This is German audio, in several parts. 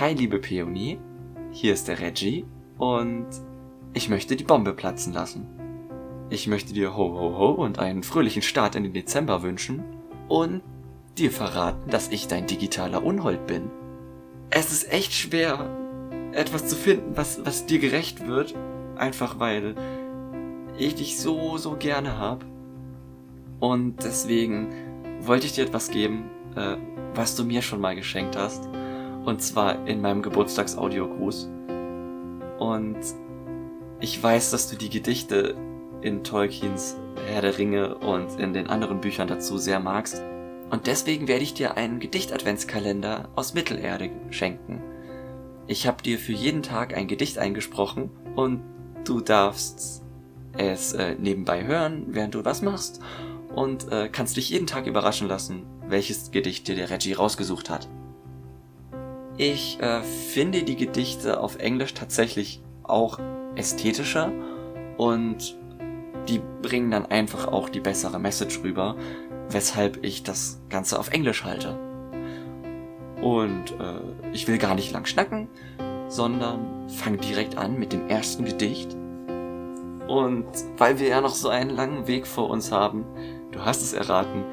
Hi, liebe Peony, hier ist der Reggie und ich möchte die Bombe platzen lassen. Ich möchte dir ho ho ho und einen fröhlichen Start in den Dezember wünschen und dir verraten, dass ich dein digitaler Unhold bin. Es ist echt schwer, etwas zu finden, was, was dir gerecht wird, einfach weil ich dich so, so gerne hab. Und deswegen wollte ich dir etwas geben, äh, was du mir schon mal geschenkt hast. Und zwar in meinem Geburtstagsaudiogruß. Und ich weiß, dass du die Gedichte in Tolkiens Herr der Ringe und in den anderen Büchern dazu sehr magst. Und deswegen werde ich dir einen Gedicht-Adventskalender aus Mittelerde schenken. Ich habe dir für jeden Tag ein Gedicht eingesprochen und du darfst es äh, nebenbei hören, während du was machst und äh, kannst dich jeden Tag überraschen lassen, welches Gedicht dir der Reggie rausgesucht hat. Ich äh, finde die Gedichte auf Englisch tatsächlich auch ästhetischer und die bringen dann einfach auch die bessere Message rüber, weshalb ich das Ganze auf Englisch halte. Und äh, ich will gar nicht lang schnacken, sondern fang direkt an mit dem ersten Gedicht. Und weil wir ja noch so einen langen Weg vor uns haben, du hast es erraten,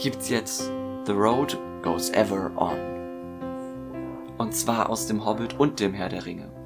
gibt's jetzt The Road Goes Ever On. Und zwar aus dem Hobbit und dem Herr der Ringe.